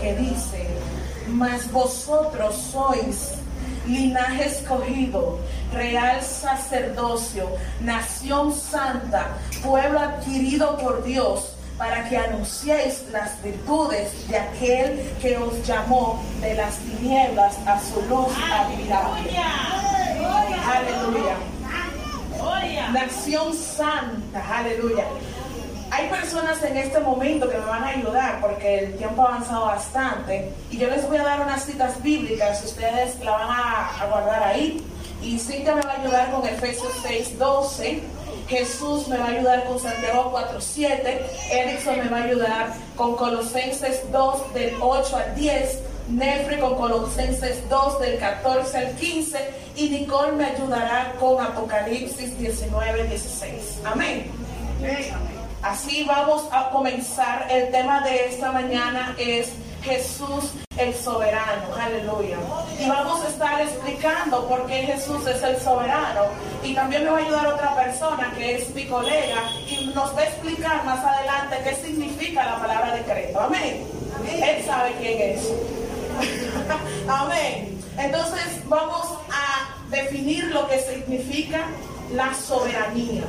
que dice, mas vosotros sois linaje escogido, real sacerdocio, nación santa, pueblo adquirido por Dios, para que anunciéis las virtudes de aquel que os llamó de las tinieblas a su luz admirable. Aleluya. Nación santa, aleluya. Hay personas en este momento que me van a ayudar porque el tiempo ha avanzado bastante y yo les voy a dar unas citas bíblicas, ustedes la van a, guardar ahí. Y Cintia me va a ayudar con Efesios 6, 12. Jesús me va a ayudar con Santiago 4.7, Erickson me va a ayudar con Colosenses 2 del 8 al 10, Nefre con Colosenses 2 del 14 al 15 y Nicole me ayudará con Apocalipsis 19, 16. Amén. Así vamos a comenzar. El tema de esta mañana es Jesús el soberano, aleluya. Y vamos a estar explicando por qué Jesús es el soberano. Y también me va a ayudar otra persona que es mi colega y nos va a explicar más adelante qué significa la palabra decreto. Amén. Él sabe quién es. Amén. Entonces vamos a definir lo que significa la soberanía.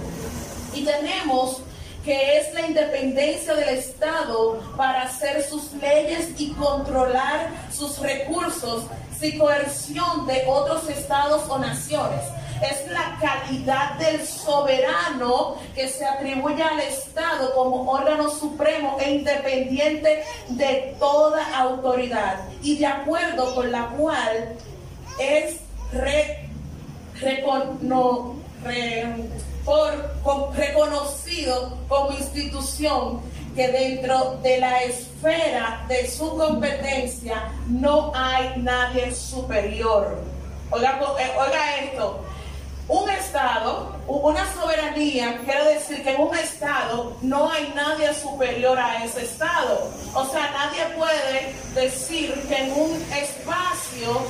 Y tenemos que es la independencia del Estado para hacer sus leyes y controlar sus recursos sin coerción de otros estados o naciones. Es la calidad del soberano que se atribuye al Estado como órgano supremo e independiente de toda autoridad y de acuerdo con la cual es re, por, reconocido como institución que dentro de la esfera de su competencia no hay nadie superior. Oiga, eh, oiga esto, un Estado, una soberanía, quiere decir que en un Estado no hay nadie superior a ese Estado. O sea, nadie puede decir que en un espacio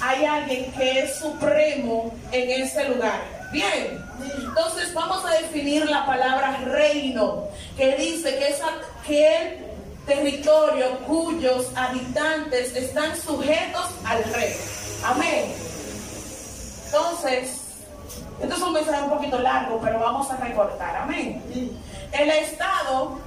hay alguien que es supremo en ese lugar. Bien, entonces vamos a definir la palabra reino, que dice que es aquel territorio cuyos habitantes están sujetos al rey. Amén. Entonces, esto es un mensaje un poquito largo, pero vamos a recortar. Amén. El Estado,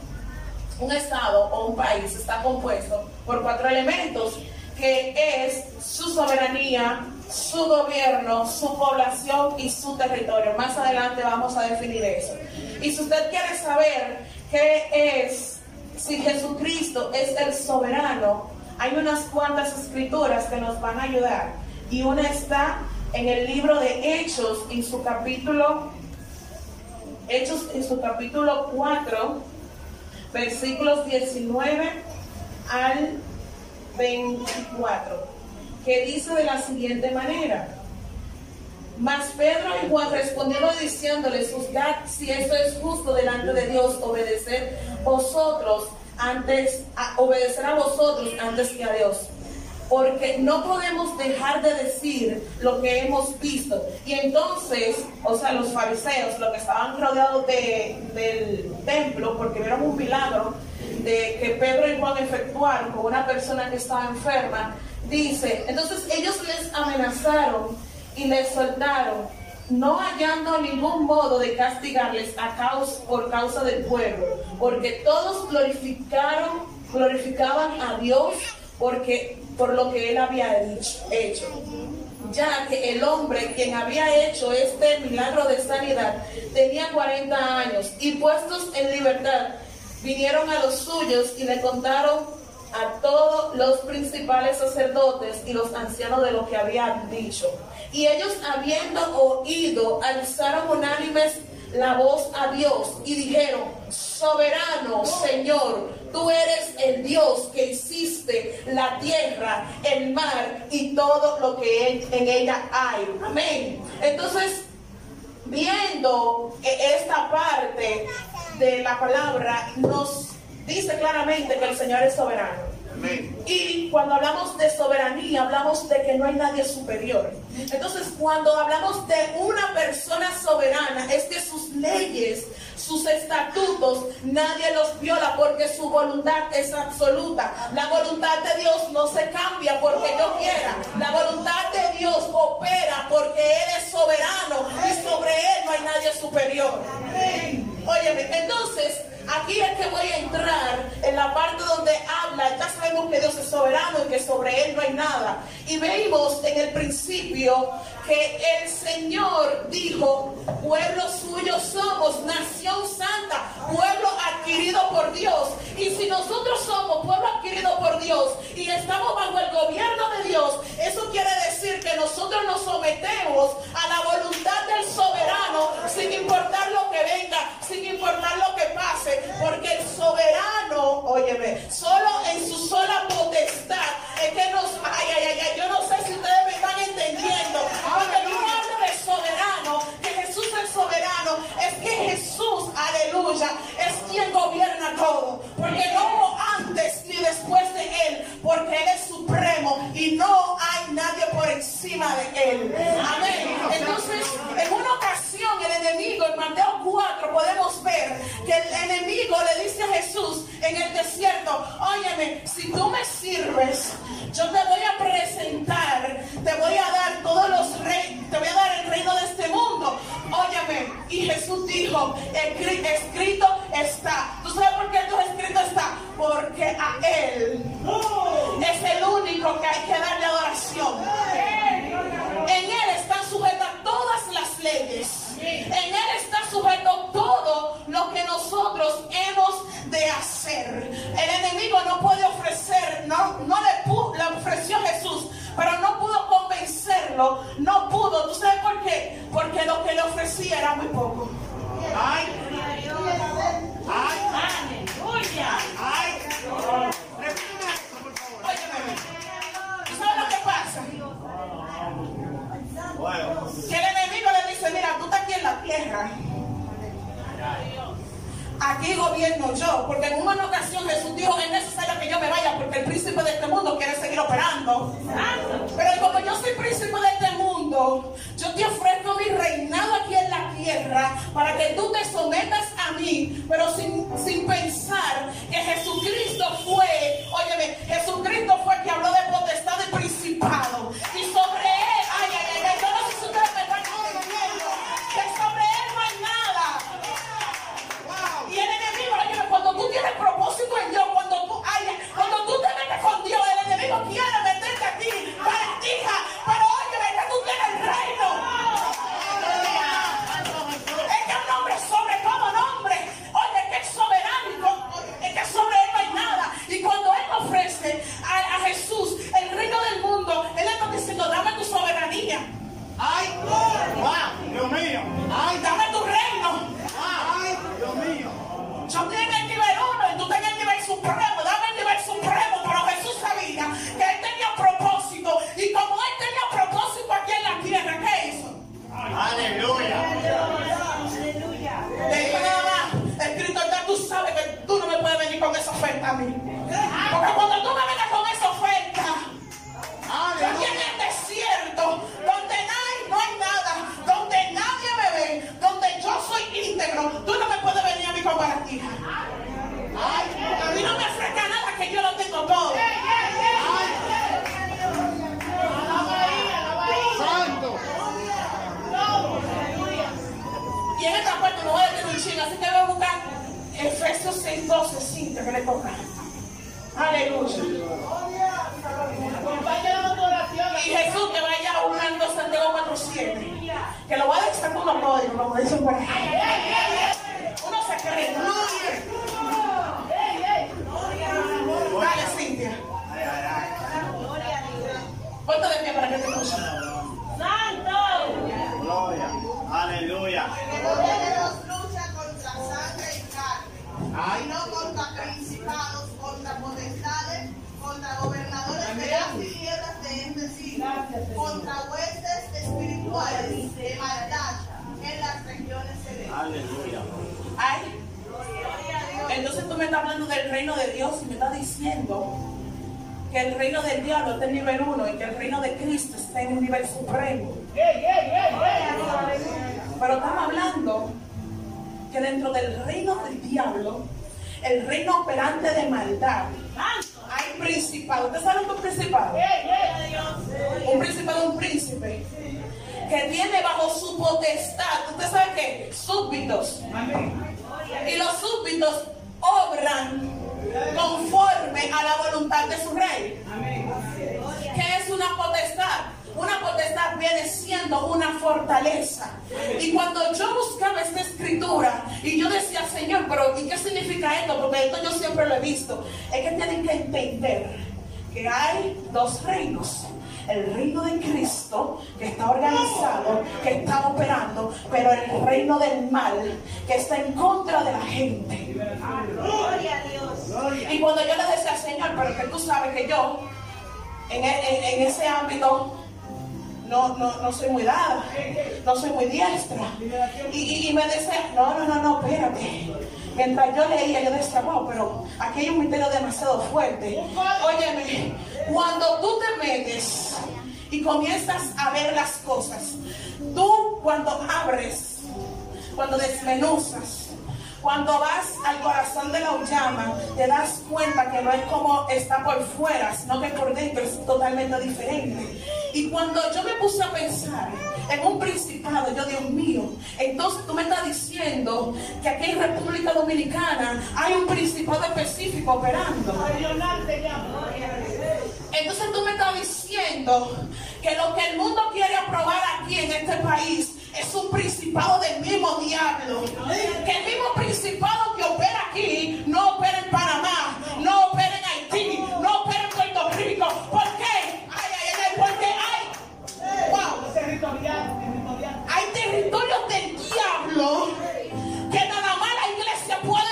un Estado o un país está compuesto por cuatro elementos, que es su soberanía, su gobierno, su población y su territorio. Más adelante vamos a definir eso. Y si usted quiere saber qué es, si Jesucristo es el soberano, hay unas cuantas escrituras que nos van a ayudar. Y una está en el libro de Hechos, en su capítulo, Hechos en su capítulo 4, versículos 19 al 24 que dice de la siguiente manera. Mas Pedro y Juan respondieron diciéndoles, juzgad si esto es justo delante de Dios, obedecer vosotros antes, a, obedecer a vosotros antes que a Dios. Porque no podemos dejar de decir lo que hemos visto. Y entonces, o sea, los fariseos, los que estaban rodeados del templo, porque vieron un milagro de que Pedro y Juan efectuaron con una persona que estaba enferma, Dice, entonces ellos les amenazaron y les soltaron, no hallando ningún modo de castigarles a causa, por causa del pueblo, porque todos glorificaron, glorificaban a Dios porque, por lo que él había hecho. Ya que el hombre quien había hecho este milagro de sanidad tenía 40 años y puestos en libertad, vinieron a los suyos y le contaron a todos los principales sacerdotes y los ancianos de lo que habían dicho. Y ellos habiendo oído, alzaron unánimes la voz a Dios y dijeron, soberano Señor, tú eres el Dios que hiciste la tierra, el mar y todo lo que en ella hay. Amén. Entonces, viendo esta parte de la palabra, nos dice claramente que el Señor es soberano. Y cuando hablamos de soberanía, hablamos de que no hay nadie superior. Entonces, cuando hablamos de una persona soberana, es que sus leyes, sus estatutos, nadie los viola porque su voluntad es absoluta. La voluntad de Dios no se cambia porque yo quiera. La voluntad de Dios opera porque Él es soberano y sobre Él no hay nadie superior. Óyeme, entonces aquí es que voy a entrar en la parte donde habla, ya sabemos que Dios es soberano y que sobre Él no hay nada. Y veimos en el principio que el Señor dijo, pueblo suyo somos, nación santa, pueblo adquirido por Dios. Y si nosotros somos pueblo adquirido por Dios y estamos bajo el gobierno de Dios, eso quiere decir que nosotros nos sometemos a la voluntad del soberano sin importar lo que venga, sin importar lo que pase, porque el soberano, óyeme, solo en su sola potestad es que nos, ay, ay, ay, ay yo no sé si ustedes me están entendiendo. Porque no hablo de soberano, que Jesús es soberano, es que Jesús, aleluya, es quien gobierna todo. Porque no hubo antes ni después de Él, porque Él es supremo y no hay nadie por encima de Él. Amén. Entonces, en una ocasión, el enemigo, en Mateo 4, podemos ver que el enemigo le dice a Jesús en el desierto: Óyeme, si tú me sirves, yo te voy a presentar, te voy a dar todos los reyes, te voy a dar el reino de este mundo. Óyeme, y Jesús dijo, escrito está. ¿Tú sabes por qué esto escrito está? Porque a Él es el único que hay que darle adoración. En Él están sujetas todas las leyes. En Él está sujeto todo lo que nosotros hemos de hacer. El enemigo no puede ofrecer, no, no le, le ofreció a Jesús, pero no pudo convencerlo, no pudo. ¿Tú sabes por qué? Porque lo que le ofrecía era muy poco. Ay, ay, aleluya. Ay, ¿Tú sabes lo que pasa? Que el enemigo le dice, mira, tú estás aquí en la tierra aquí gobierno yo. Porque en una ocasión Jesús dijo, es necesario que yo me vaya porque el príncipe de este mundo quiere seguir operando. Pero como yo soy príncipe de este mundo, yo te ofrezco mi reinado aquí en la tierra para que tú te sometas a mí, pero sin, sin pensar que Jesucristo fue, óyeme, Jesucristo fue el que habló de 12, 5, que le toca. Aleluya. Y Jesús que vaya unando Santiago 4, 7. Que lo va a decir con los códigos, como dicen por ahí. Uno se cree. Dale, Cintia. Ponte de pie para que te escuchen. Gloria. Aleluya. Reino de Dios y me está diciendo que el reino del diablo está en nivel 1 y que el reino de Cristo está en un nivel supremo. Pero estamos hablando que dentro del reino del diablo, el reino operante de maldad, hay principado. ¿Usted sabe un principado? Un principado, un príncipe que tiene bajo su potestad, ¿usted sabe qué? Súbditos. Y los súbditos obran conforme a la voluntad de su rey. ¿Qué es una potestad? Una potestad viene siendo una fortaleza. Y cuando yo buscaba esta escritura y yo decía, Señor, pero ¿y qué significa esto? Porque esto yo siempre lo he visto. Es que tienen que entender que hay dos reinos el reino de Cristo que está organizado, que está operando, pero el reino del mal que está en contra de la gente. Gloria a Dios. Y cuando yo le decía, Señor, pero que tú sabes que yo en, e, ese ámbito no, no, soy muy dada, no soy muy diestra. Y, me decía, no, no, no, no, espérate. Mientras yo leía, yo decía, wow, pero aquí hay un misterio demasiado fuerte. Óyeme, cuando tú te metes y comienzas a ver las cosas, tú cuando abres, cuando desmenuzas, cuando vas al corazón de la llama, te das cuenta que no es como está por fuera, sino que por dentro es totalmente diferente. Y cuando yo me puse a pensar en un principado, yo, Dios mío, entonces tú me estás diciendo que aquí en República Dominicana hay un principado específico operando. Entonces tú me estás diciendo que lo que el mundo quiere aprobar aquí en este país es un principado del mismo diablo. Que el mismo principado que opera aquí no opera en Panamá, no opera en Haití, no opera en Puerto Rico. ¿Por qué? Ay, ay, ay, porque hay. Wow. Hay territorios del diablo que nada más la iglesia puede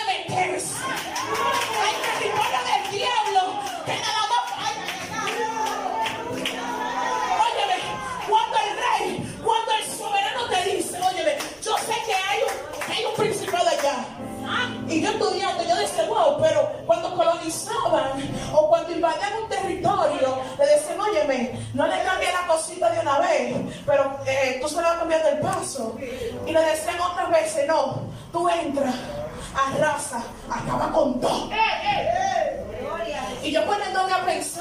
Y yo estudiando, yo decía, wow, pero cuando colonizaban o cuando invadían un territorio, le decían, óyeme, no le cambie la cosita de una vez, pero eh, tú se lo vas cambiando el paso. Y le decían otras veces, no, tú entras, arrasa, acaba con todo. Y yo poniéndome a pensar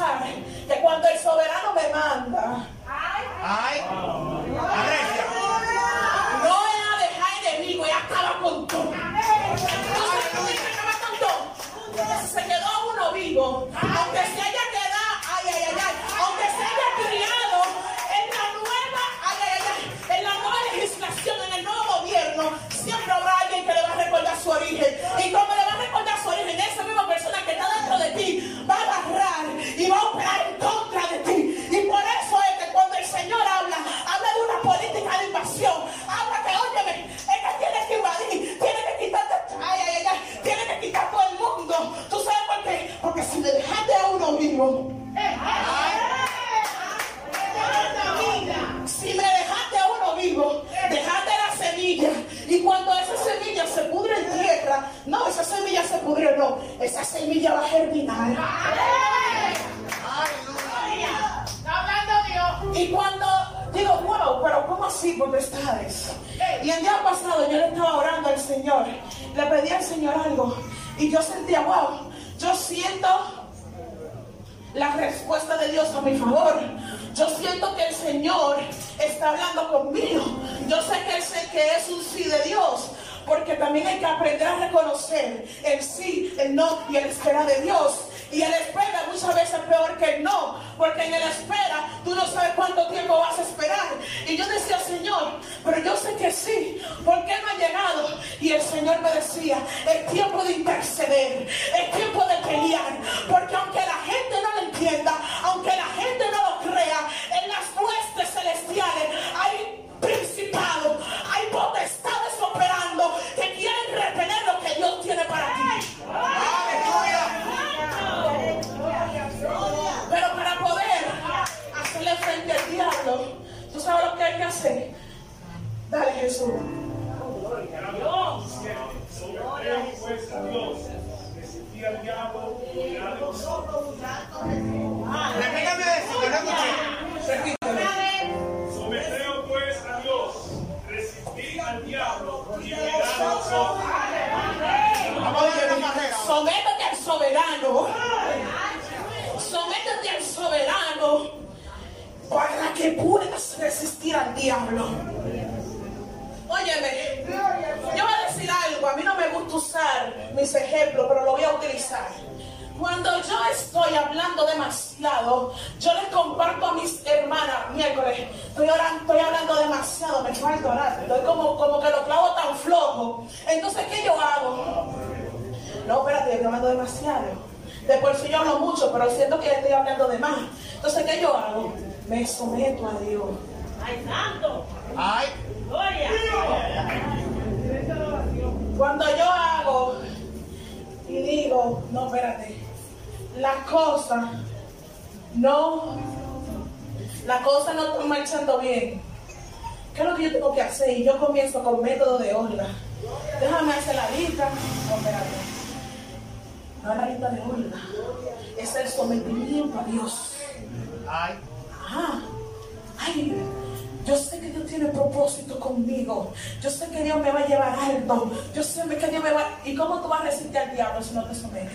sé que Dios tiene propósito conmigo. Yo sé que Dios me va a llevar alto. Yo sé que Dios me va ¿Y cómo tú vas a resistir al diablo si no te sometes?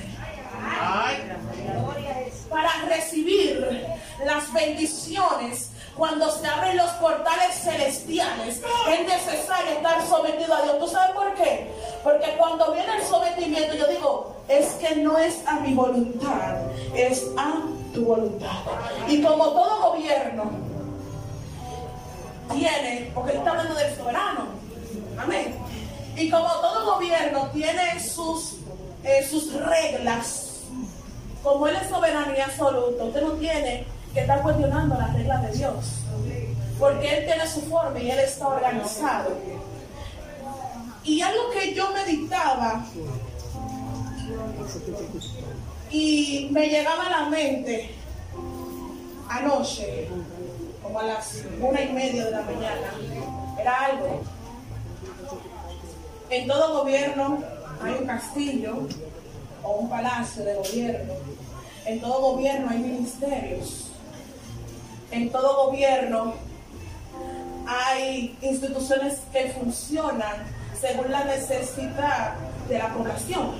Para recibir las bendiciones, cuando se abren los portales celestiales, es necesario estar sometido a Dios. ¿Tú sabes por qué? Porque cuando viene el sometimiento, yo digo, es que no es a mi voluntad, es a tu voluntad. Y como todo gobierno tiene, porque él está hablando del soberano, amén. Y como todo gobierno tiene sus, eh, sus reglas, como Él es soberanía absoluta, usted no tiene que estar cuestionando las reglas de Dios. Porque Él tiene su forma y Él está organizado. Y algo que yo meditaba y me llegaba a la mente anoche, a las una y media de la mañana, era algo. En todo gobierno hay un castillo o un palacio de gobierno. En todo gobierno hay ministerios. En todo gobierno hay instituciones que funcionan según la necesidad de la población.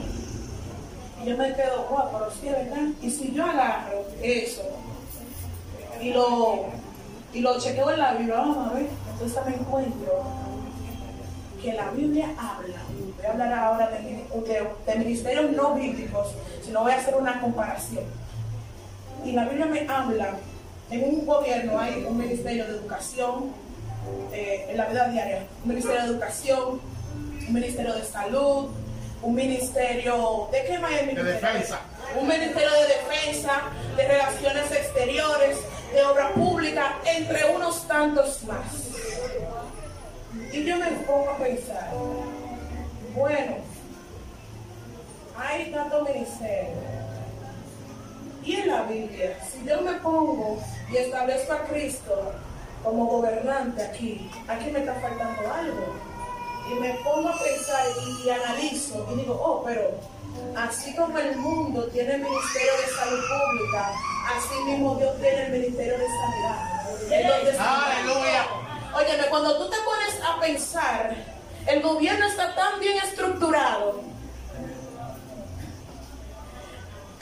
Y yo me quedo, wow, pero sí, ¿verdad? Y si yo agarro eso y lo, y lo chequeo en la Biblia, vamos a ver, entonces me encuentro que la Biblia habla. Voy a hablar ahora de, de- de ministerios no bíblicos, sino voy a hacer una comparación. Y la Biblia me habla, en un gobierno hay un ministerio de educación, eh, en la vida diaria, un ministerio de educación, un ministerio de salud, un ministerio, ¿de qué más hay De ministerio? defensa. Un ministerio de defensa, de relaciones exteriores, de obra pública, entre unos tantos más. Y yo me pongo a pensar, bueno, hay tantos ministerios. Y en la Biblia, si yo me pongo y establezco a Cristo como gobernante aquí, aquí me está faltando algo. Y me pongo a pensar y, analizo y digo, oh, pero así como el mundo tiene ministerio de salud pública, así mismo Dios tiene el ministerio de sanidad. Aleluya. Óyeme, cuando tú te pones a pensar, el gobierno está tan bien estructurado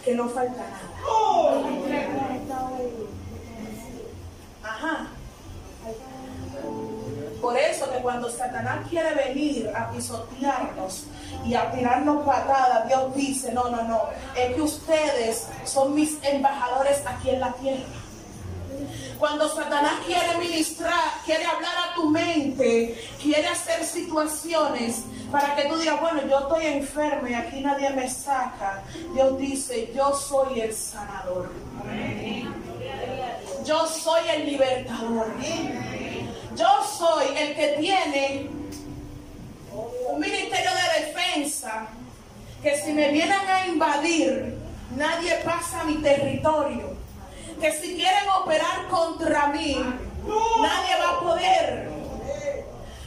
que no falta nada. Ajá. Por eso que cuando Satanás quiere venir a pisotearnos y a tirarnos patadas, Dios dice, no, no, no, es que ustedes son mis embajadores aquí en la tierra. Cuando Satanás quiere ministrar, quiere hablar a tu mente, quiere hacer situaciones para que tú digas, bueno, yo estoy enfermo y aquí nadie me saca. Dios dice, yo soy el sanador. Yo soy el libertador. Yo soy el que tiene un ministerio de defensa que si me vienen a invadir, nadie pasa mi territorio. Que si quieren operar contra mí, nadie va a poder.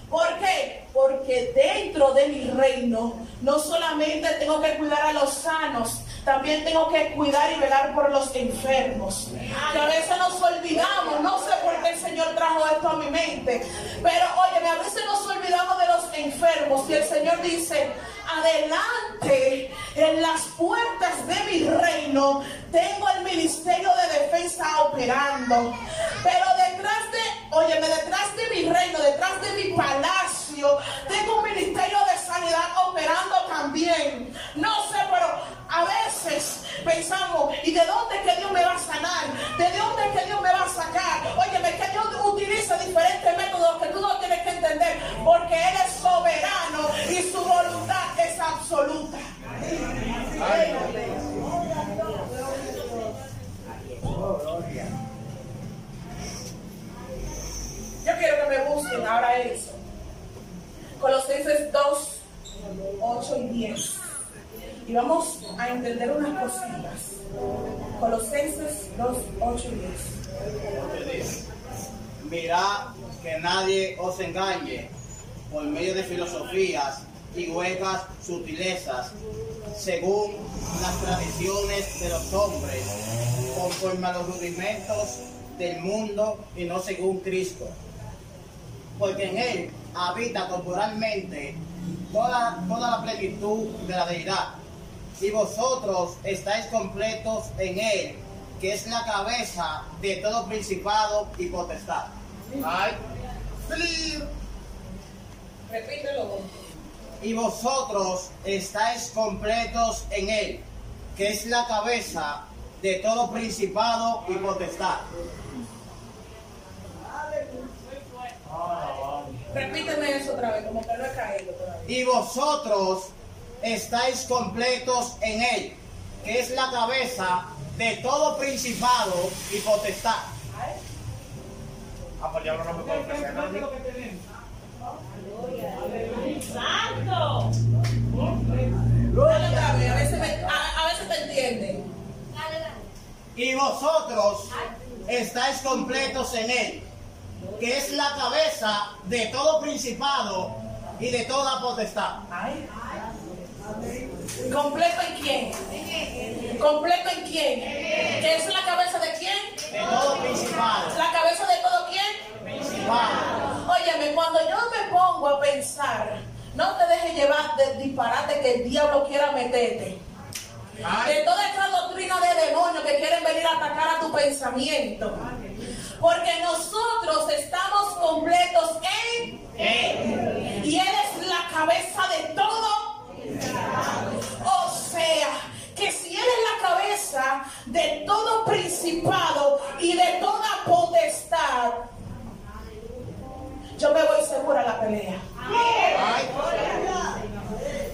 ¿Por qué? Porque dentro de mi reino no solamente tengo que cuidar a los sanos, también tengo que cuidar y velar por los enfermos. Que a veces nos olvidamos, no sé por qué el Señor trajo esto a mi mente, pero oye, a veces nos olvidamos de los enfermos y el Señor dice, adelante en las puertas de mi reino tengo el ministerio de defensa operando. Pero detrás de, óyeme, detrás de mi reino, detrás de mi palacio, tengo un ministerio de sanidad operando también. No sé, pero a veces pensamos, ¿y de dónde que Dios me va a sanar? ¿De dónde que Dios me va a sacar? Óyeme, que Dios utiliza diferentes métodos que tú no tienes que entender, porque Él es soberano y su voluntad es absoluta. Yo quiero que me busquen ahora eso. Colosenses 2, 8 y 10. Y vamos a entender unas cositas. Colosenses 2, 8 y 10. Mirad que nadie os engañe por medio de filosofías y huecas sutilezas, según las tradiciones de los hombres, conforme a los rudimentos del mundo y no según Cristo. Porque en Él habita corporalmente toda, toda la plenitud de la deidad. Y vosotros estáis completos en Él, que es la cabeza de todo principado y potestad. Repítelo. y vosotros estáis completos en él, que es la cabeza de todo principado y potestad. Repíteme eso otra vez, como que no he caído. Y vosotros estáis completos en él, que es la cabeza de todo principado y potestad. Ah, pues diablo no me puede ofrecer. Santo. Dale a veces, me- a, a veces entienden. Y vosotros estáis completos en él, que es la cabeza de todo principado y de toda potestad. Ay. ¿Completo en quién? ¿Completo en quién? ¿Que es la cabeza de quién? De todo principado. ¿La cabeza de todo quién? Principado. Óyeme, cuando yo me pongo a pensar, no te dejes llevar del disparate que el diablo quiera meterte. De toda esta doctrina de demonios que quieren venir a atacar a tu pensamiento. Porque nosotros estamos completos en Él. Y Él es la cabeza de todo. O sea, que si Él es la cabeza de todo principado y de toda potestad, yo me voy segura a la pelea.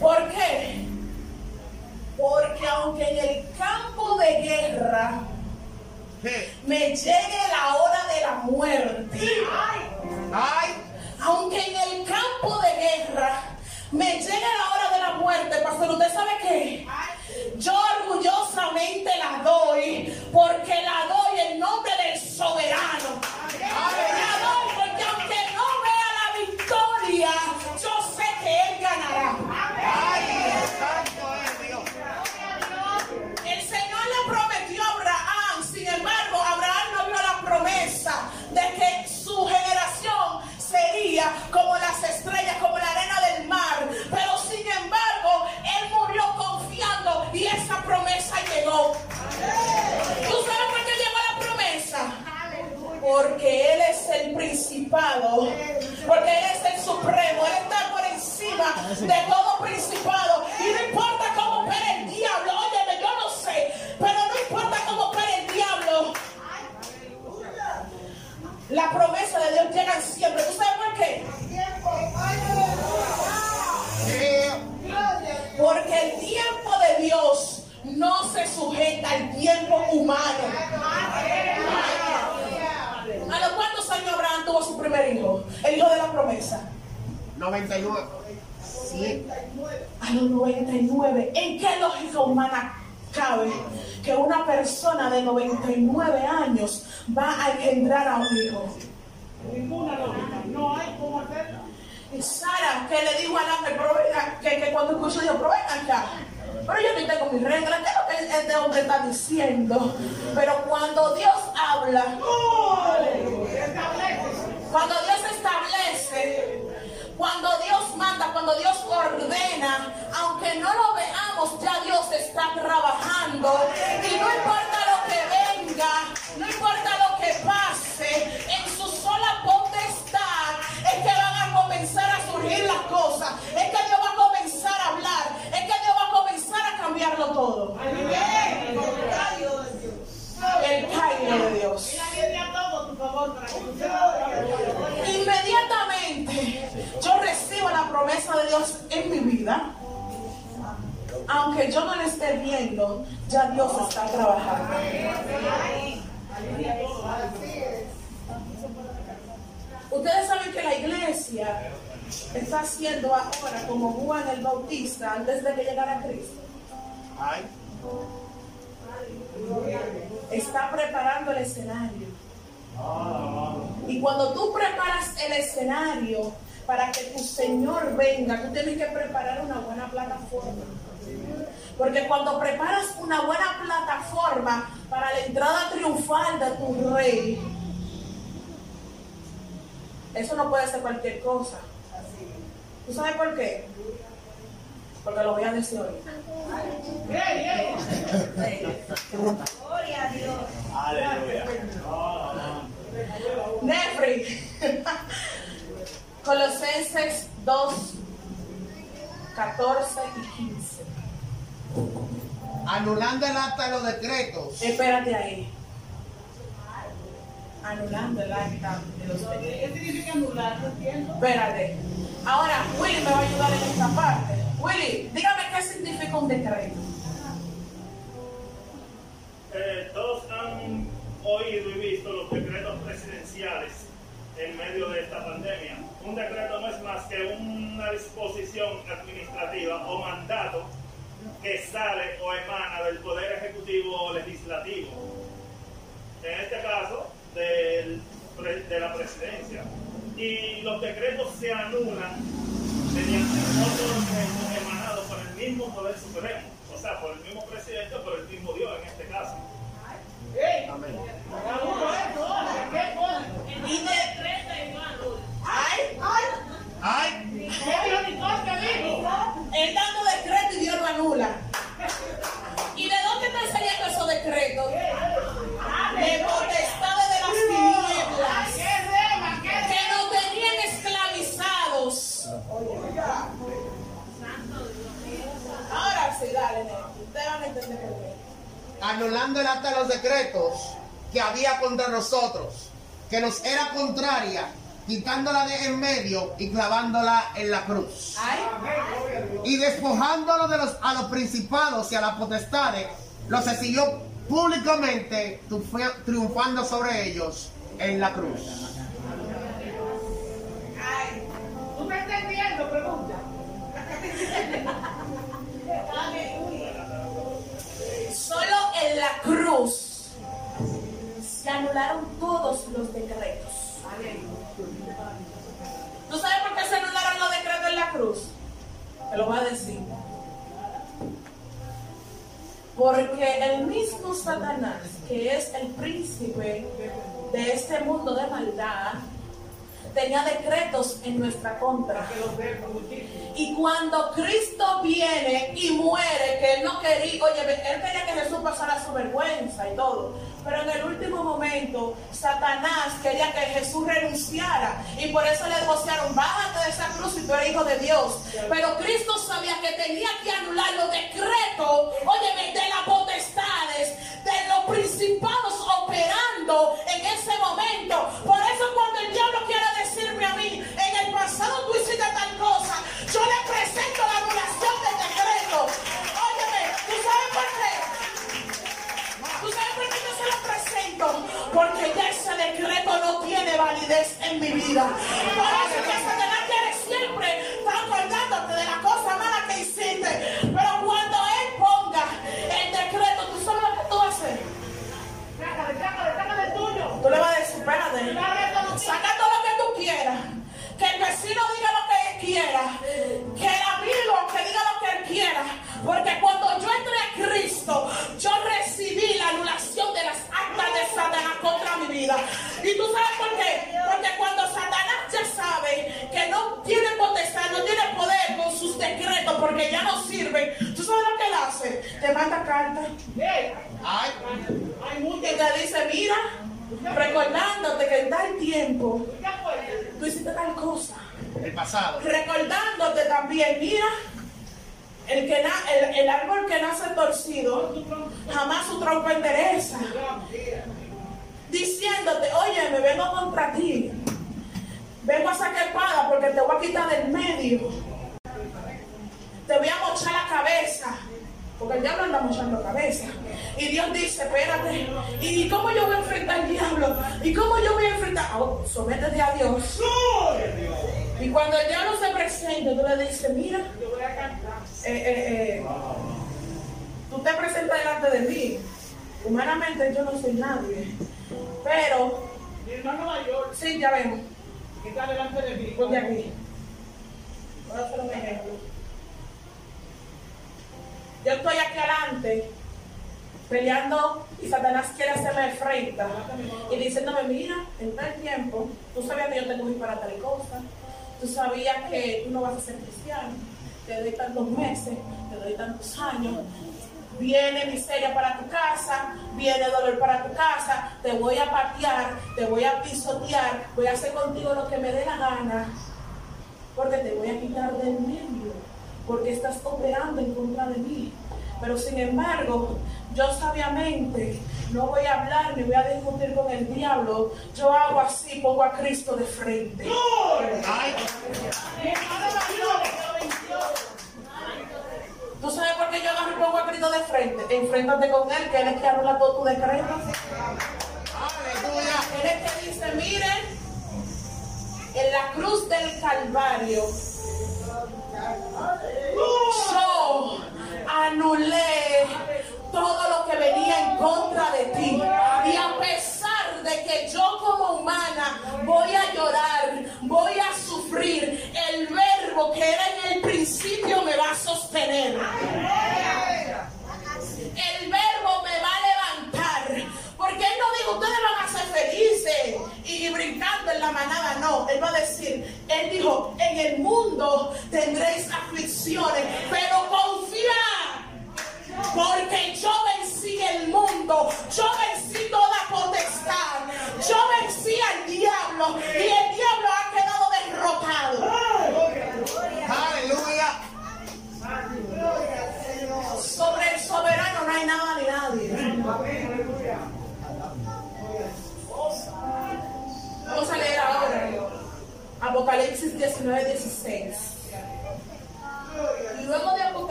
¿Por qué? Porque aunque en el campo de guerra me llegue la hora de la muerte, aunque en el campo de guerra me llegue la hora de la muerte, pastor, ¿usted sabe qué? Yo orgullosamente la doy iglesia está haciendo ahora como Juan el Bautista antes de que llegara Cristo. Ay, Está preparando el escenario. Y cuando tú preparas el escenario para que tu Señor venga, tú tienes que preparar una buena plataforma. Porque cuando preparas una buena plataforma para la entrada triunfal de tu rey, eso no puede ser cualquier cosa. ¿Tú sabes por qué? Porque lo voy a decir ahorita. Gloria a Dios. aleluya. Nefri. Colosenses 2, 14 y 15. anulando el acta de los decretos Espérate ahí. Anulando el acta de los. ¿Qué significa anular? No entiendo. Espérate. Ahora, Willy me va a ayudar en esta parte. Willy, dígame qué significa un decreto. Eh, todos han oído y visto los decretos presidenciales en medio de esta pandemia. Un decreto no es más que una disposición administrativa o mandato que sale o emana del Poder Ejecutivo o Legislativo. En este caso, del pre- de la presidencia. Y los decretos se anulan mediante otros decretos emanados por el mismo Poder Supremo. O sea, por el mismo presidente o por el mismo Dios en este caso. Él anulando el acta de los decretos que había contra nosotros, que nos era contraria, quitándola de en medio y clavándola en la cruz. Y despojándolo de los, a los principados y a las potestades, los exhibió públicamente, triunfa- triunfando sobre ellos en la cruz. ¿Tú me estás entendiendo? Pregunta. la cruz se anularon todos los decretos. ¿Tú sabes por qué se anularon los decretos en la cruz? Te lo voy a decir. Porque el mismo Satanás, que es el príncipe de este mundo de maldad, tenía decretos en nuestra contra. Y cuando Cristo viene y muere, que él no quería, oye, él quería que Jesús pasara su vergüenza y todo. Pero en el último momento, Satanás quería que Jesús renunciara. Y por eso le negociaron, bájate de esa cruz si tú eres hijo de Dios. Pero Cristo sabía que tenía que anular los decretos, óyeme, de las potestades, de los principados operando en ese momento. Por pasado tú hiciste tal cosa, yo le presento la anulación del decreto. Óyeme, ¿tú sabes por qué? ¿Tú sabes por qué yo se lo presento? Porque ya ese decreto no tiene validez en mi vida. Por eso es que Satanás quiere siempre estar acordándote de la cosa mala que hiciste. Pero cuando él ponga el decreto, ¿tú sabes lo que tú hacer? Sácale, sácale, sácale el tuyo. Tú le vas a decir, espérate, saca todo lo que tú quieras que el vecino diga lo que él quiera, que el amigo que diga lo que él quiera, porque cuando yo entré a Cristo, yo recibí la anulación de las actas de Satanás contra mi vida. ¿Y tú sabes por qué? Porque cuando Satanás ya sabe que no tiene potestad, no tiene poder con sus decretos, porque ya no sirven, ¿tú sabes lo que él hace? Te manda carta. Hay mucha que dice, mira recordándote que en tal tiempo tú hiciste tal cosa. el pasado. Recordándote también, mira, el, que na- el, el árbol que nace torcido, jamás su tronco endereza. Diciéndote, oye, me vengo contra ti. Vengo a sacar espada porque te voy a quitar del medio. Te voy a mochar la cabeza. Porque el diablo anda mochando cabeza. Y Dios dice, espérate. ¿Y cómo yo voy a enfrentar al diablo? ¿Y cómo yo voy a enfrentar? Oh, sométete a Dios. Y cuando el diablo se presenta, tú le dices, mira, eh, eh, eh, tú te presentas delante de mí. Humanamente yo no soy nadie. Pero, Mi hermano mayor, sí, ya vemos. está delante de mí. Ponte aquí. Voy a hacer un ejemplo. Yo estoy aquí adelante peleando y Satanás quiere hacerme frente. Y diciéndome, mira, en tal tiempo, tú sabías que yo te cogí para tal cosa, tú sabías que tú no vas a ser cristiano, te doy tantos meses, te doy tantos años, viene miseria para tu casa, viene dolor para tu casa, te voy a patear, te voy a pisotear, voy a hacer contigo lo que me dé la gana, porque te voy a quitar del medio, porque estás operando en contra de mí. Pero sin embargo, yo sabiamente no voy a hablar ni voy a discutir con el diablo. Yo hago así, pongo a Cristo de frente. ¿Tú sabes por qué yo agarro y pongo a Cristo de frente? Enfréntate con Él, que Él es que anula todo tu decreto. aleluya. Él es que dice, miren, en la cruz del Calvario, yo anulé todo lo que venía en contra de ti. Y a pesar de que yo como humana voy a llorar, voy a sufrir, el verbo que era en el principio me va a sostener.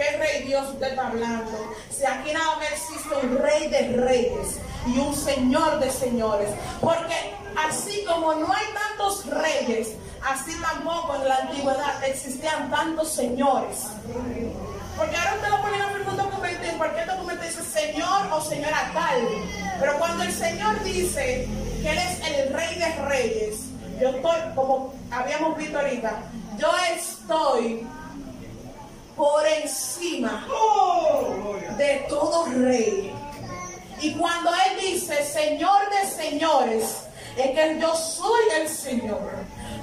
¿Qué rey Dios usted está hablando? Si aquí nada más existe un rey de reyes y un señor de señores. Porque así como no hay tantos reyes, así tampoco en la antigüedad existían tantos señores. Porque ahora usted lo pone en algún documento y cualquier documento dice señor o señora tal. Pero cuando el Señor dice que Él es el rey de reyes, yo estoy, como habíamos visto ahorita, yo estoy por encima de todo rey. Y cuando Él dice Señor de señores, es que yo soy el Señor.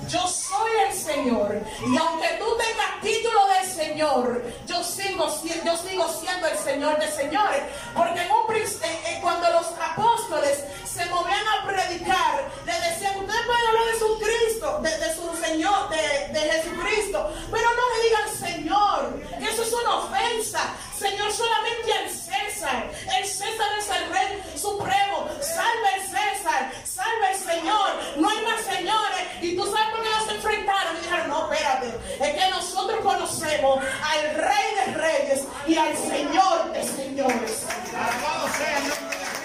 Yo soy el Señor. Y aunque tú tengas título de Señor, yo sigo, siendo el Señor de señores. Porque en, un en- eh, cuando los apóstoles se movían a predicar, le decían, ustedes pueden hablar de Jesucristo, de, de su Señor, de, de Jesucristo, pero no le digan Señor, que eso es una ofensa. Señor solamente al César. El César es el rey supremo. Salve el César, salve el Señor. No hay más señores. Y tú sabes por qué se enfrentaron y dijeron, no, espérate, es que nosotros conocemos al Rey de Reyes y al Señor de Señores. Alabado sea el nombre de Cristo.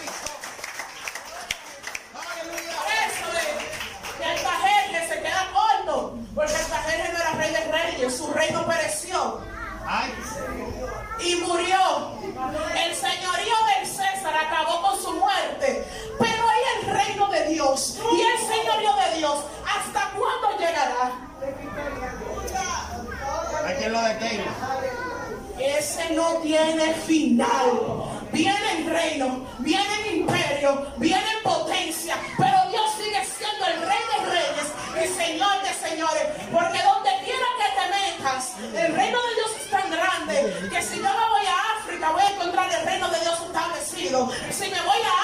Eso que Altajerje se queda corto, porque Altajerje no era rey de reyes, su reino pereció Ay, y murió. El señorío del César acabó con su muerte, pero hay el reino de Dios y el señorío de Dios, ¿hasta cuándo llegará? hay quien lo detenga. Ese no tiene final. Viene el reino, viene el imperio, viene Si me voy a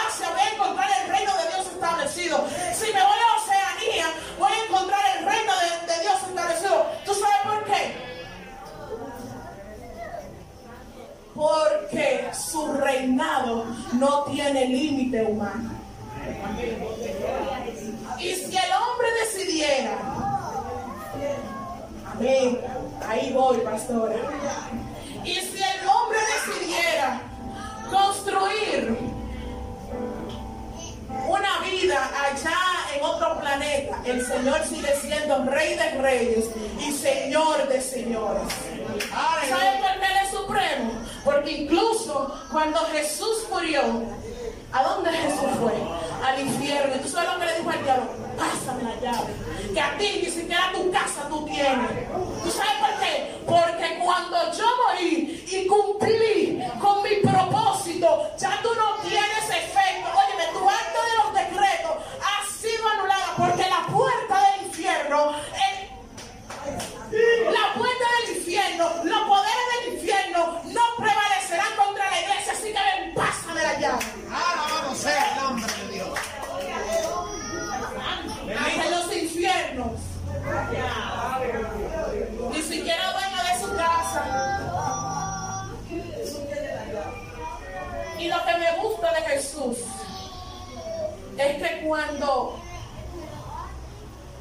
cuando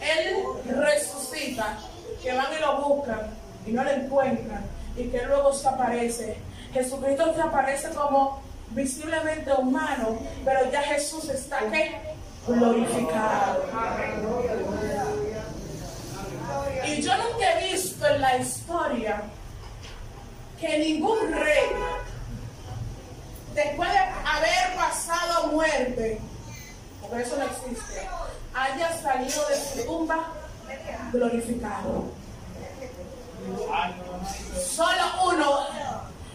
Él resucita, que van y lo buscan y no lo encuentran y que luego se aparece, Jesucristo se aparece como visiblemente humano, pero ya Jesús está glorificado. Y yo nunca he visto en la historia que ningún rey, después de haber pasado muerte, porque eso no existe, haya salido de su tumba glorificado. Solo uno,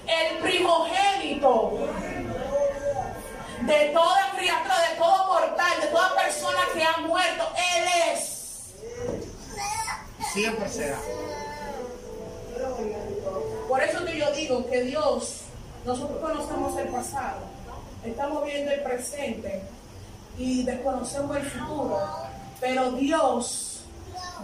el primogénito de toda criatura, de todo mortal, de toda persona que ha muerto, Él es. Siempre será. Por eso que yo digo que Dios, nosotros conocemos el pasado, estamos viendo el presente y desconocemos el futuro, pero Dios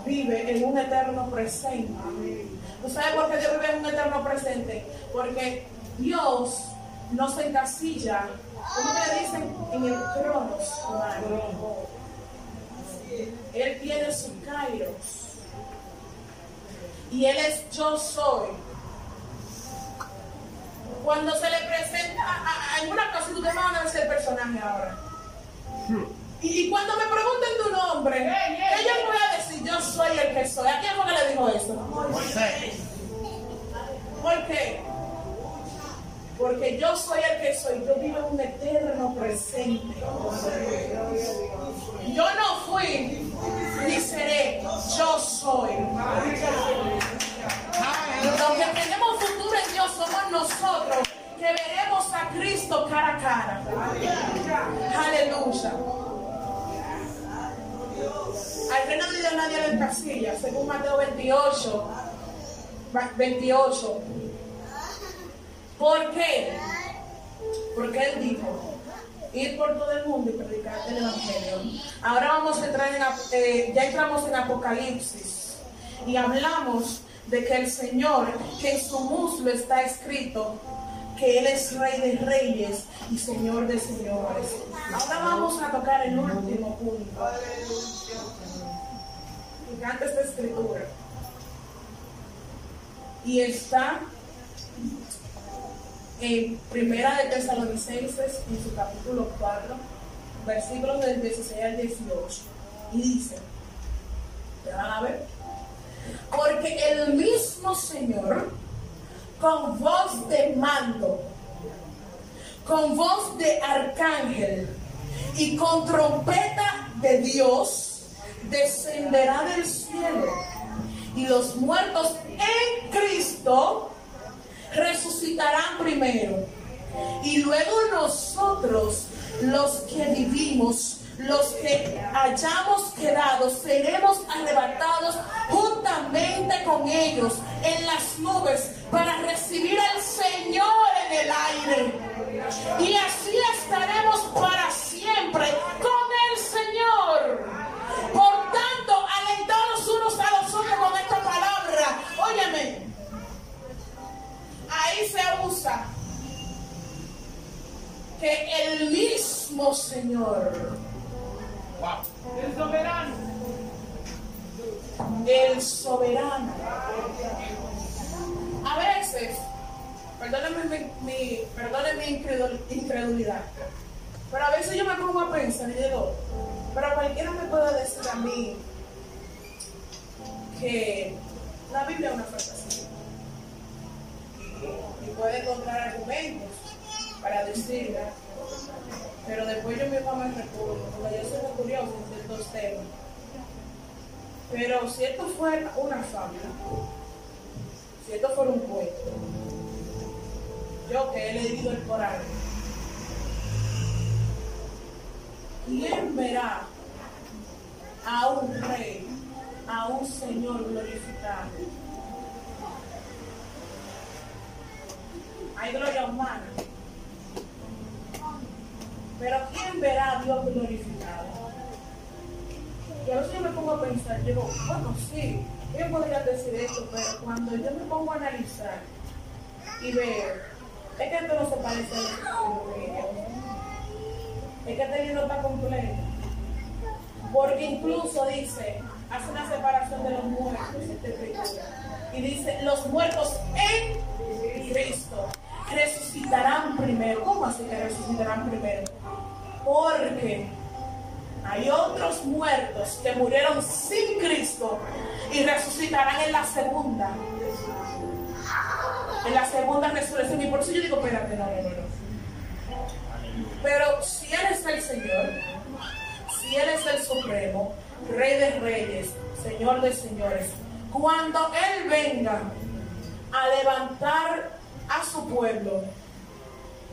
vive en un eterno presente. ¿Tú sabes por qué Dios vive en un eterno presente? Porque Dios no se encasilla, ¿cómo que le dicen? En el cronos humano. Él tiene su kairos. Y Él es yo soy. Cuando se le presenta en una cosa, ustedes van a el personaje ahora. Y, y cuando me pregunten tu nombre, ella me voy a decir, yo soy el que soy. ¿A quién fue que le dijo eso? Moisés. ¿Por qué? Porque yo soy el que soy, yo vivo en un eterno presente. Yo no fui ni seré, yo soy. Los que tenemos futuro en Dios somos nosotros que veremos a Cristo cara a cara. Aleluya. Al reino de Dios nadie lo encasilla, según Mateo 28. va- 28. ¿Por qué? Porque él dijo, ir por todo el mundo y predicar el Evangelio. Ahora vamos a entrar en, eh, ya entramos en Apocalipsis y hablamos de que el Señor, que en su muslo está escrito, que Él es Rey de Reyes y Señor de Señores. Ahora vamos a tocar el último punto. Me esta escritura. Y está en Primera de Tesalonicenses, en su capítulo 4, versículos del 16 al 18. Y dice, ¿te van a ver? Porque el mismo Señor, con voz de mando, con voz de arcángel y con trompeta de Dios, descenderá del cielo. Y los muertos en Cristo resucitarán primero. Y luego nosotros, los que vivimos, los que hayamos quedado, seremos arrebatados juntamente con ellos en las nubes para recibir al Señor en el aire. Y así estaremos para siempre con el Señor. Por tanto, alentados unos a los otros con esta palabra. Óyeme, ahí se usa que el mismo Señor, la segunda. En la segunda resurrección. Y por eso yo digo, espérate, no, no. Pero si Él es el Señor, si Él es el Supremo, Rey de Reyes, Señor de Señores, cuando Él venga a levantar a su pueblo,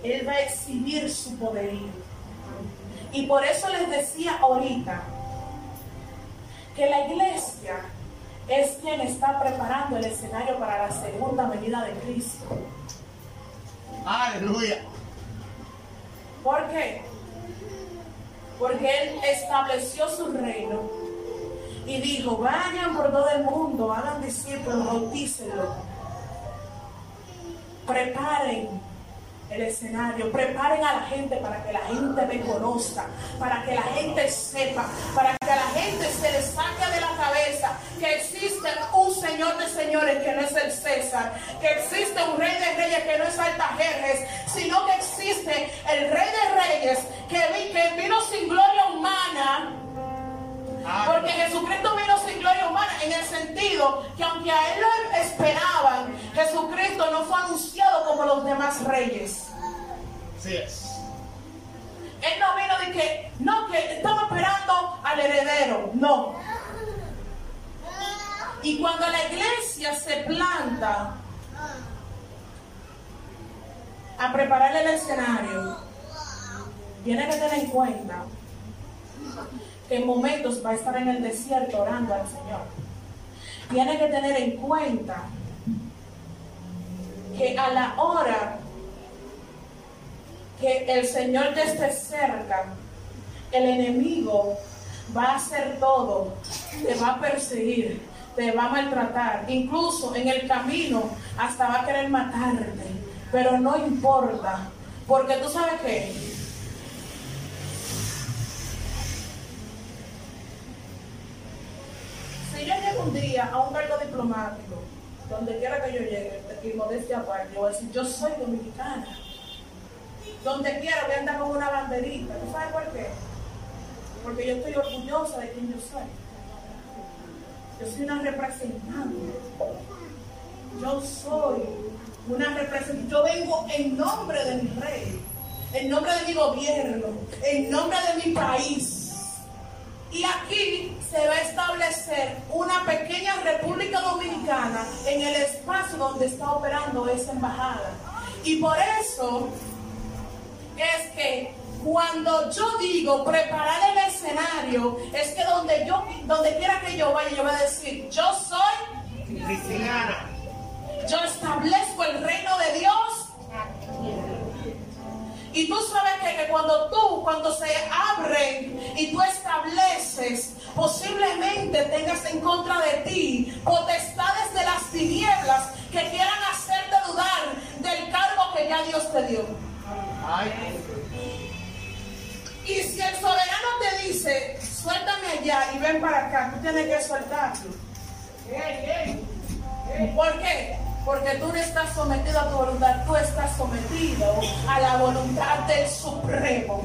Él va a exhibir su poderío. Y por eso les decía ahorita que la iglesia es quien está preparando el escenario para la segunda venida de Cristo. Aleluya. ¿Por qué? Porque Él estableció su reino y dijo, vayan por todo el mundo, hagan discípulos, bautícenlos. Preparen el escenario, preparen a la gente para que la gente me conozca, para que la gente sepa, para que a la gente se le saque de la cabeza que existe un Señor de señores que no es el César, que existe un Rey de reyes que no es Altajerjes, sino que existe el Rey de reyes que, vi- que vino sin gloria humana. Porque Jesucristo vino sin gloria humana en el sentido que aunque a él lo esperaban, Jesucristo no fue anunciado como los demás reyes. Así es. Él no vino de que, no, que estaba esperando al heredero, no. Y cuando la iglesia se planta a preparar el escenario, tiene que tener en cuenta en momentos va a estar en el desierto orando al Señor. Tiene que tener en cuenta que a la hora que el Señor ya esté cerca, el enemigo va a hacer todo, te va a perseguir, te va a maltratar, incluso en el camino hasta va a querer matarte, pero no importa, porque tú sabes que si yo llego un día a un cargo diplomático, donde quiera que yo llegue, y modestia aparte, yo voy a decir, yo soy dominicana. Donde quiera voy a andar con una banderita. ¿Tú sabes por qué? Porque yo estoy orgullosa de quién yo soy. Yo soy una representante. Yo soy una representante. Yo vengo en nombre de mi rey, en nombre de mi gobierno, en nombre de mi país. Y aquí se va a establecer una pequeña República Dominicana en el espacio donde está operando esa embajada. Y por eso es que cuando yo digo preparar el escenario, es que donde yo, donde quiera que yo vaya, yo voy a decir, yo soy cristiana. Yo establezco el reino de Dios. Y tú sabes que, que, cuando tú, cuando se abren y tú estableces, posiblemente tengas en contra de ti potestades de las tinieblas que quieran hacerte dudar del cargo que ya Dios te dio. Y si el soberano te dice, suéltame allá y ven para acá, tú tienes que soltarlo. ¿Por qué? Porque tú no estás sometido a tu voluntad, tú estás sometido a la voluntad del Supremo.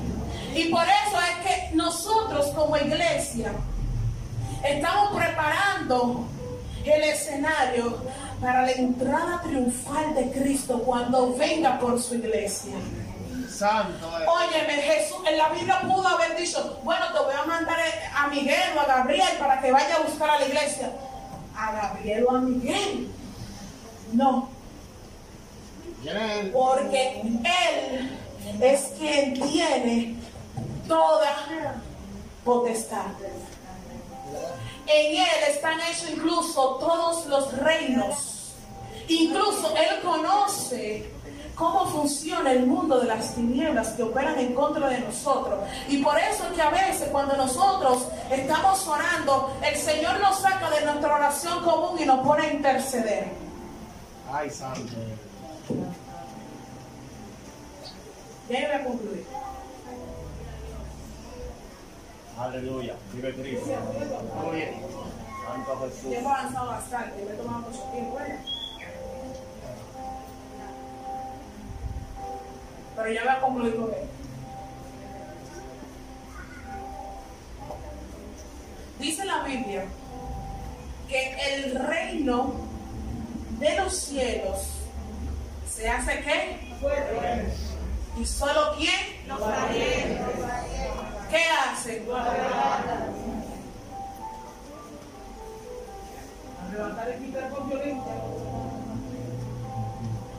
Y por eso es que nosotros como iglesia estamos preparando el escenario para la entrada triunfal de Cristo cuando venga por su iglesia. Santo. eh. Óyeme, Jesús, en la Biblia pudo haber dicho, bueno, te voy a mandar a Miguel o a Gabriel para que vaya a buscar a la iglesia. A Gabriel o a Miguel. No, porque Él es quien tiene toda potestad. En Él están hechos incluso todos los reinos. Incluso Él conoce cómo funciona el mundo de las tinieblas que operan en contra de nosotros. Y por eso es que a veces cuando nosotros estamos orando, el Señor nos saca de nuestra oración común y nos pone a interceder. Ay, santo. Ya yo voy a concluir. Aleluya. Vive Cristo. Muy bien. Santo Jesús. Hemos avanzado bastante, me he tomado mucho tiempo. ¿eh? Pero ya voy a concluir con él. Dice la Biblia que el reino de los cielos se hace qué? ¿Y solo quién? Los. ¿Qué hacen? Arrebatar y quitar con violencia.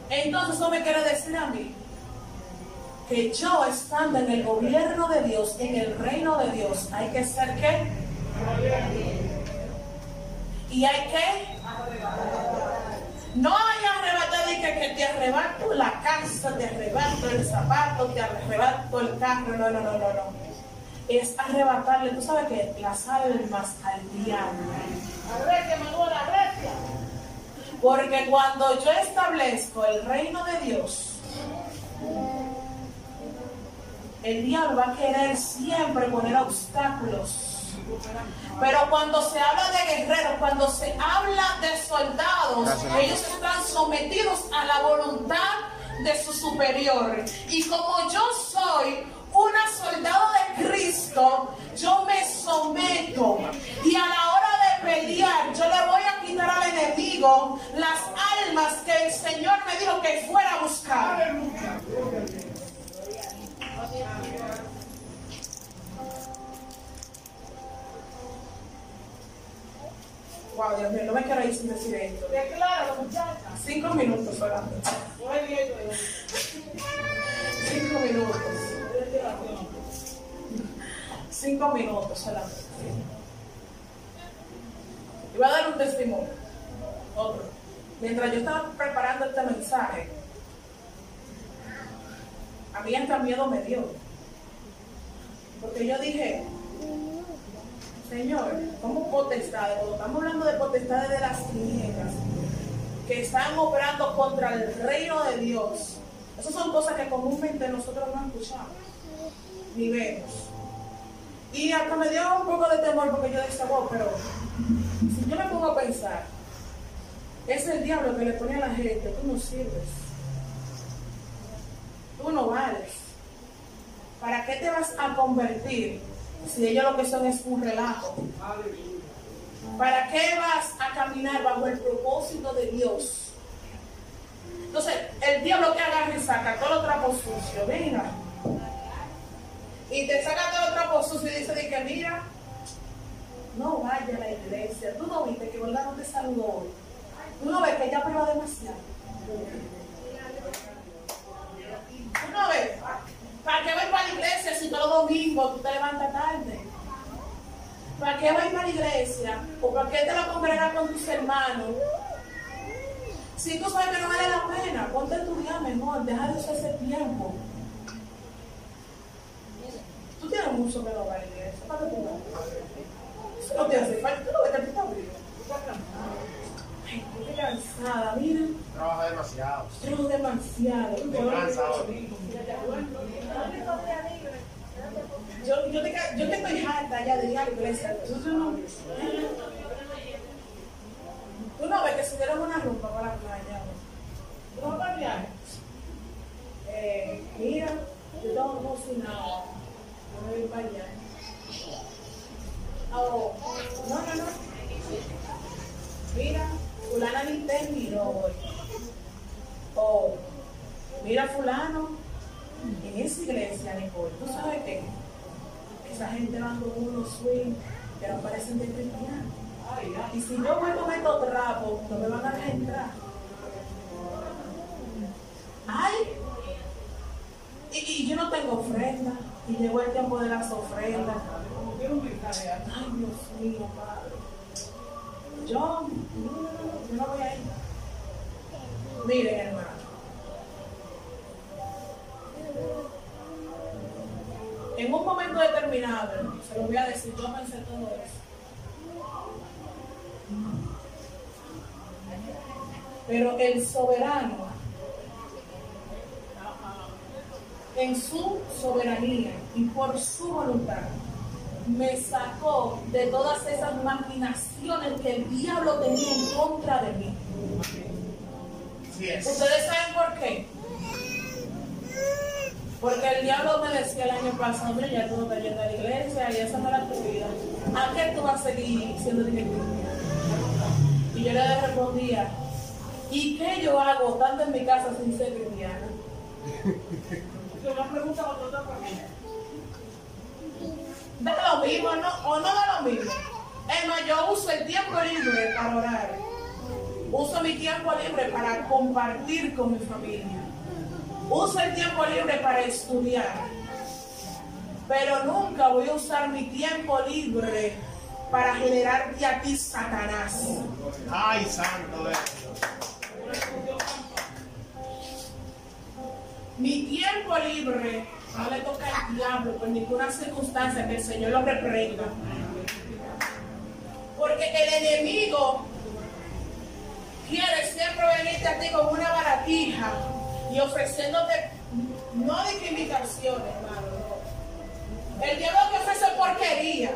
Entonces eso me quiere decir a mí que yo estando en el gobierno de Dios, en el reino de Dios, hay que ser qué? Y hay que no hay arrebatar y que, que te arrebato la casa, te arrebato el zapato, te arrebato el carro, no, no, no, no, no. Es arrebatarle, tú sabes que las almas al diablo. Porque cuando yo establezco el reino de Dios, el diablo va a querer siempre poner obstáculos. Pero cuando se habla de guerreros, cuando se habla de soldados, Gracias. ellos están sometidos a la voluntad de su superior. Y como yo soy una soldado de Cristo, yo me someto. Y a la hora de pelear, yo le voy a quitar al enemigo las almas que el Señor me dijo que fuera a buscar. Wow, Dios mío, no me quiero ir sin decir esto. Decláralo, muchacha. Cinco minutos solamente. Muy bien, güey. Cinco minutos. Cinco minutos solamente. Y voy a dar un testimonio. Otro. Mientras yo estaba preparando este mensaje, a mí hasta miedo me dio. Porque yo dije, Señor, ¿cómo potestades? Cuando estamos hablando de potestades de las tinieblas, que están operando contra el reino de Dios, esas son cosas que comúnmente nosotros no escuchamos, ni vemos. Y hasta me dio un poco de temor porque yo decía, wow, pero si yo me pongo a pensar, es el diablo que le pone a la gente, tú no sirves, tú no vales. ¿Para qué te vas a convertir si ellos lo que son es un relajo? ¿Para qué vas a caminar bajo el propósito de Dios? Entonces, el diablo que agarra y saca todo los trapos sucios, venga. Y te saca todo los trapos sucios y dice de que mira, no vaya a la iglesia. Tú no viste que verdad no te saludó hoy. Tú no ves que ella prueba demasiado. Tú no ves. ¿Para qué vas para la iglesia si todos los domingos tú te levantas tarde? ¿Para qué vas para la iglesia? ¿O para qué te la congregas con tus hermanos? Si tú sabes que no vale la pena, ponte a estudiar mejor, deja de usar ese tiempo. Tú tienes mucho que no va a la iglesia. ¿Para qué tú vas? Eso no te hace falta. Tú no ves que tú estás. Ay, estoy cansada, mira. Trabaja demasiado. Trabajo demasiado. Yo, yo, te, yo que estoy harta ya de ir a la iglesia. Tú, no, tú no ves que subieron una ropa para la playa. ¿Tú no para el viaje? Eh, mira, yo tengo cocinado. Yo me voy para allá. Oh, no, no, no. Mira, fulana ni terminó hoy. Oh, mira fulano, en esa iglesia, Nicole, ¿tú sabes qué? Esa gente con unos swing que no parecen de cristianos. Y si yo voy con estos trapos, no me van a dejar entrar. Ay, y, y yo no tengo ofrenda. Y llegó el tiempo de las ofrendas. Ay, Dios mío, Padre. Yo, yo no voy a ir. Miren, hermano. En un momento determinado, se lo voy a decir, pensé todo eso. Pero el soberano, en su soberanía y por su voluntad, me sacó de todas esas maquinaciones que el diablo tenía en contra de mí. ¿Ustedes saben por qué? Porque el diablo me decía el año pasado, mira, ya tú no estás yendo a la iglesia y esa no era tu vida. ¿A qué tú vas a seguir siendo cristiano? Y yo le respondía, ¿y qué yo hago tanto en mi casa sin ser cristiana? Una pregunta para otra familia. Da lo mismo, ¿no? O no da lo mismo. Es más, yo uso el tiempo libre para orar. Uso mi tiempo libre para compartir con mi familia. Uso el tiempo libre para estudiar. Pero nunca voy a usar mi tiempo libre para generarte a ti, Satanás. Ay, santo de Mi tiempo libre no le toca al diablo por ninguna circunstancia que el Señor lo reprenda. Porque el enemigo quiere siempre venirte a ti con una baratija y ofreciéndote no discriminación, hermano. no. El diablo que ofrece porquería.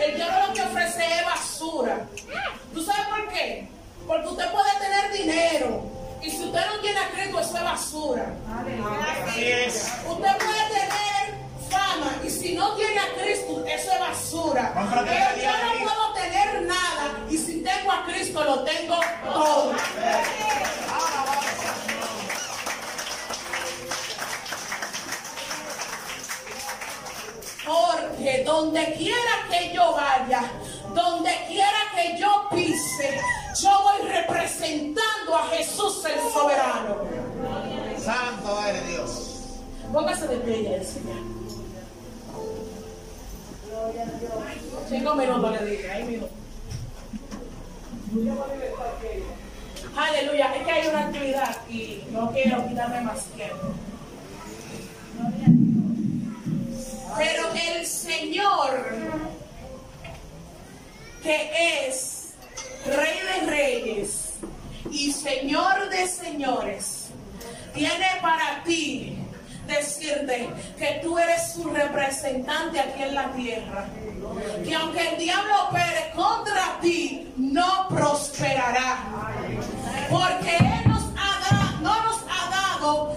El diablo lo que ofrece es basura. ¿Tú sabes por qué? Porque usted puede tener dinero. Y si usted no tiene a Cristo, eso es basura. Así es. Usted puede tener fama y si no tiene a Cristo, eso es basura. Pero yo no puedo tener nada y si tengo a Cristo, lo tengo todo. Porque donde quiera que yo vaya, donde quiera que yo pise, yo voy representando a Jesús el soberano. Santo eres Dios. Póngase de pie y Señor. Cinco minutos le dije, ahí mismo. Aleluya, es que hay una actividad y no quiero quitarme más tiempo. Pero el Señor que es Rey de Reyes y Señor de Señores, tiene para ti decirte que tú eres su representante aquí en la tierra. Que aunque el diablo opere contra ti, no prosperará. Porque Él nos ha da- no nos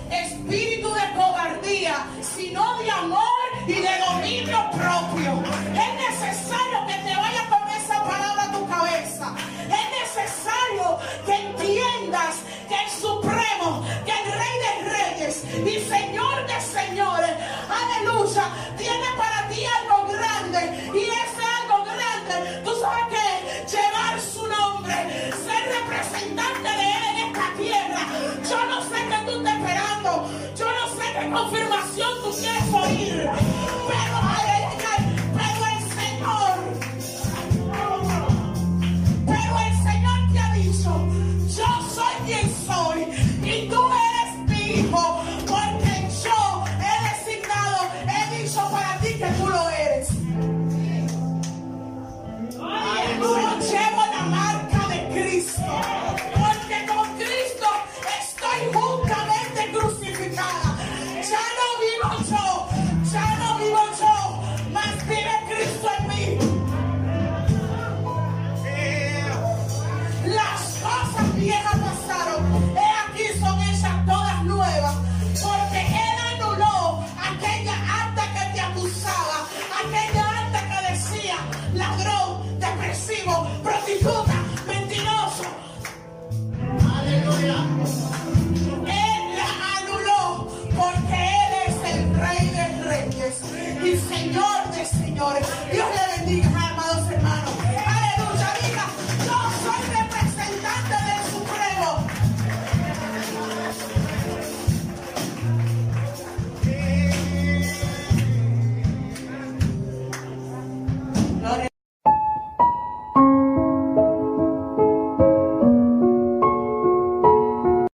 espíritu de cobardía, sino de amor y de dominio propio. Es necesario que te vaya con esa palabra a tu cabeza. Es necesario que entiendas que el Supremo, que el Rey de Reyes y Señor de Señores, aleluya, tiene para ti algo grande. Y ese